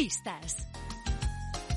Pistas.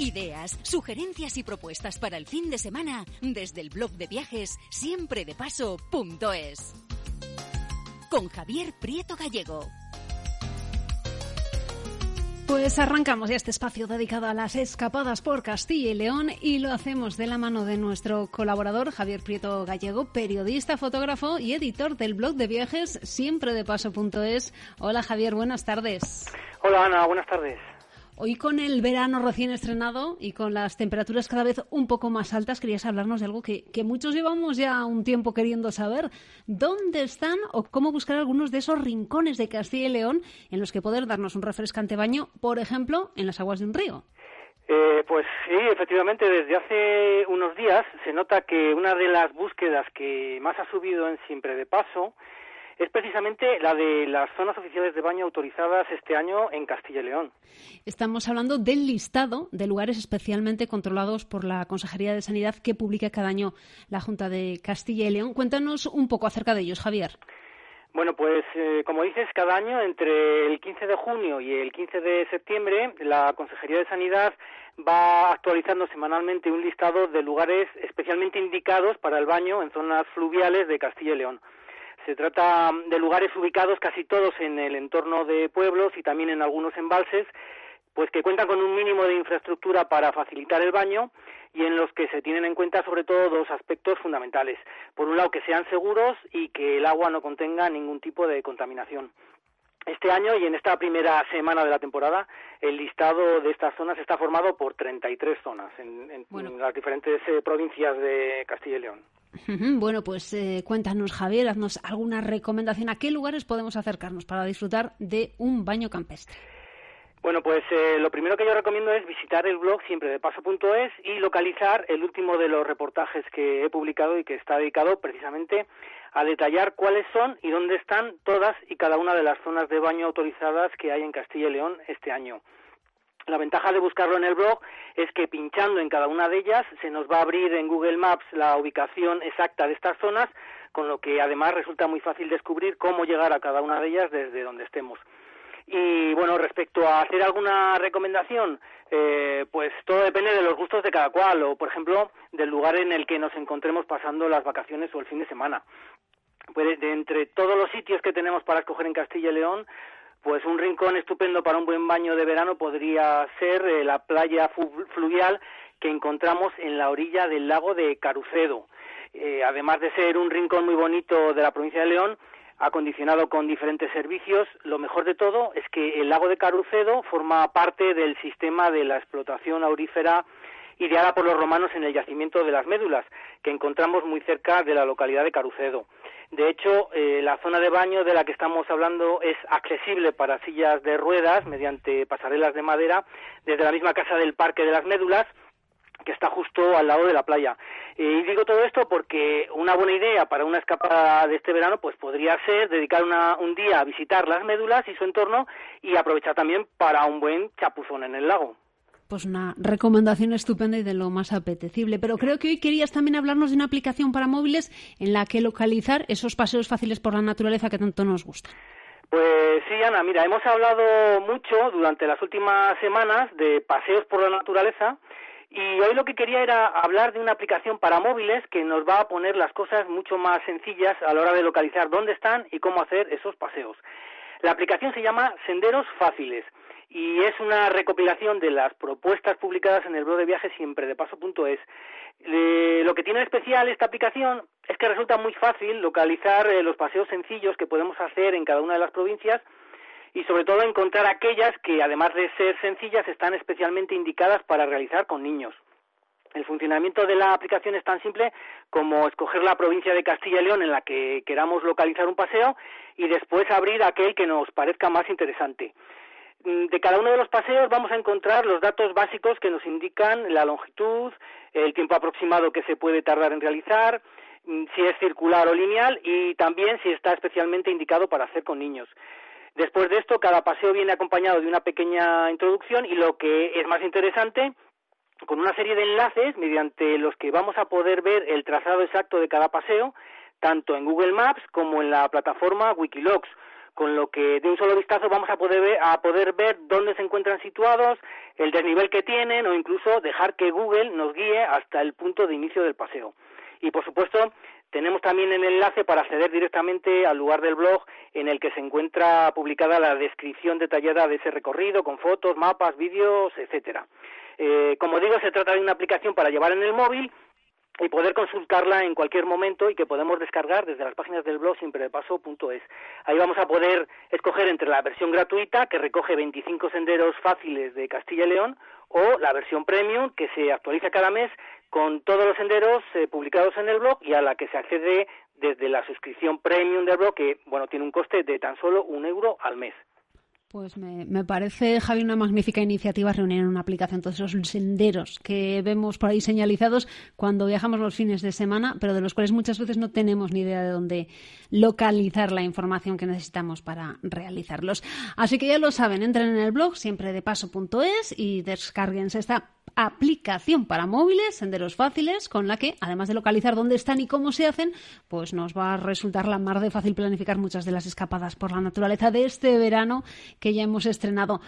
Ideas, sugerencias y propuestas para el fin de semana desde el blog de viajes siempredepaso.es. Con Javier Prieto Gallego. Pues arrancamos ya este espacio dedicado a las escapadas por Castilla y León y lo hacemos de la mano de nuestro colaborador Javier Prieto Gallego, periodista, fotógrafo y editor del blog de viajes siempredepaso.es. Hola Javier, buenas tardes. Hola Ana, buenas tardes. Hoy con el verano recién estrenado y con las temperaturas cada vez un poco más altas, querías hablarnos de algo que, muchos llevamos ya un tiempo queriendo saber. ¿Dónde están o cómo buscar algunos de esos rincones de Castilla y León en los que poder darnos un refrescante baño, por ejemplo, en las aguas de un río? Eh, pues sí, efectivamente, desde hace unos días se nota que una de las búsquedas que más ha subido en Siempre de Paso es precisamente la de las zonas oficiales de baño autorizadas este año en Castilla y León. Estamos hablando del listado de lugares especialmente controlados por la Consejería de Sanidad que publica cada año la Junta de Castilla y León. Cuéntanos un poco acerca de ellos, Javier. Bueno, pues eh, como dices, cada año entre el 15 de junio y el 15 de septiembre la Consejería de Sanidad va actualizando semanalmente un listado de lugares especialmente indicados para el baño en zonas fluviales de Castilla y León. Se trata de lugares ubicados casi todos en el entorno de pueblos y también en algunos embalses, pues que cuentan con un mínimo de infraestructura para facilitar el baño y en los que se tienen en cuenta sobre todo dos aspectos fundamentales. Por un lado, que sean seguros y que el agua no contenga ningún tipo de contaminación. Este año y en esta primera semana de la temporada, el listado de estas zonas está formado por 33 zonas en, las diferentes eh, provincias de Castilla y León. Bueno, pues eh, cuéntanos, Javier, haznos alguna recomendación. ¿A qué lugares podemos acercarnos para disfrutar de un baño campestre? Bueno, pues eh, lo primero que yo recomiendo es visitar el blog siempre de paso.es y localizar el último de los reportajes que he publicado y que está dedicado precisamente a detallar cuáles son y dónde están todas y cada una de las zonas de baño autorizadas que hay en Castilla y León este año. La ventaja de buscarlo en el blog es que pinchando en cada una de ellas se nos va a abrir en Google Maps la ubicación exacta de estas zonas, con lo que además resulta muy fácil descubrir cómo llegar a cada una de ellas desde donde estemos. Y bueno, respecto a hacer alguna recomendación, eh, pues todo depende de los gustos de cada cual, o por ejemplo, del lugar en el que nos encontremos pasando las vacaciones o el fin de semana. Pues de entre todos los sitios que tenemos para escoger en Castilla y León, pues un rincón estupendo para un buen baño de verano podría ser eh, la playa fluvial que encontramos en la orilla del lago de Carucedo. Eh, además de ser un rincón muy bonito de la provincia de León, acondicionado con diferentes servicios, lo mejor de todo es que el lago de Carucedo forma parte del sistema de la explotación aurífera ideada por los romanos en el yacimiento de las médulas, que encontramos muy cerca de la localidad de Carucedo. De hecho, eh, la zona de baño de la que estamos hablando es accesible para sillas de ruedas mediante pasarelas de madera desde la misma casa del Parque de las Médulas, que está justo al lado de la playa. y digo todo esto porque una buena idea para una escapada de este verano pues podría ser dedicar un día a visitar las médulas y su entorno y aprovechar también para un buen chapuzón en el lago pues una recomendación estupenda y de lo más apetecible. Pero creo que hoy querías también hablarnos de una aplicación para móviles en la que localizar esos paseos fáciles por la naturaleza que tanto nos gustan. Pues sí, Ana, mira, hemos hablado mucho durante las últimas semanas de paseos por la naturaleza y hoy lo que quería era hablar de una aplicación para móviles que nos va a poner las cosas mucho más sencillas a la hora de localizar dónde están y cómo hacer esos paseos. La aplicación se llama Senderos Fáciles y es una recopilación de las propuestas publicadas en el blog de viajes siempre de paso.es. lo que tiene especial esta aplicación es que resulta muy fácil localizar eh, los paseos sencillos que podemos hacer en cada una de las provincias y sobre todo encontrar aquellas que además de ser sencillas están especialmente indicadas para realizar con niños. El funcionamiento de la aplicación es tan simple como escoger la provincia de Castilla y León en la que queramos localizar un paseo y después abrir aquel que nos parezca más interesante. Mm, de cada uno de los paseos vamos a encontrar los datos básicos que nos indican la longitud, el tiempo aproximado que se puede tardar en realizar, mm, si es circular o lineal y también si está especialmente indicado para hacer con niños. Después de esto, cada paseo viene acompañado de una pequeña introducción y lo que es más interesante, con una serie de enlaces mediante los que vamos a poder ver el trazado exacto de cada paseo, tanto en Google Maps como en la plataforma Wikilogs con lo que de un solo vistazo vamos a poder ver, a poder ver dónde se encuentran situados, el desnivel que tienen o incluso dejar que Google nos guíe hasta el punto de inicio del paseo. Y por supuesto, tenemos también el enlace para acceder directamente al lugar del blog en el que se encuentra publicada la descripción detallada de ese recorrido con fotos, mapas, vídeos, etcétera. Eh, como digo, se trata de una aplicación para llevar en el móvil y poder consultarla en cualquier momento y que podemos descargar desde las páginas del blog simprepaso.es. Ahí vamos a poder escoger entre la versión gratuita que recoge 25 senderos fáciles de Castilla y León o la versión premium que se actualiza cada mes con todos los senderos eh, publicados en el blog y a la que se accede desde la suscripción premium del blog que bueno tiene un coste de tan solo un euro al mes. Pues me, parece, Javi, una magnífica iniciativa reunir en una aplicación todos esos senderos que vemos por ahí señalizados cuando viajamos los fines de semana, pero de los cuales muchas veces no tenemos ni idea de dónde localizar la información que necesitamos para realizarlos. Así que ya lo saben, entren en el blog siempre de paso.es y descarguense esta aplicación para móviles, senderos fáciles, con la que, además de localizar dónde están y cómo se hacen, pues nos va a resultar la mar de fácil planificar muchas de las escapadas por la naturaleza de este verano que ya hemos estrenado.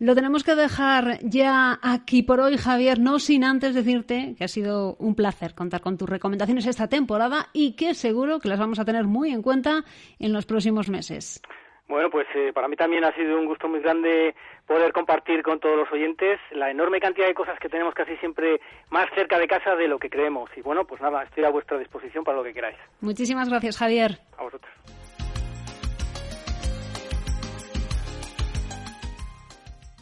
Lo tenemos que dejar ya aquí por hoy, Javier, no sin antes decirte que ha sido un placer contar con tus recomendaciones esta temporada y que seguro que las vamos a tener muy en cuenta en los próximos meses. Bueno, pues eh, para mí también ha sido un gusto muy grande poder compartir con todos los oyentes la enorme cantidad de cosas que tenemos casi siempre más cerca de casa de lo que creemos. Y bueno, pues nada, estoy a vuestra disposición para lo que queráis. Muchísimas gracias, Javier. A vosotros.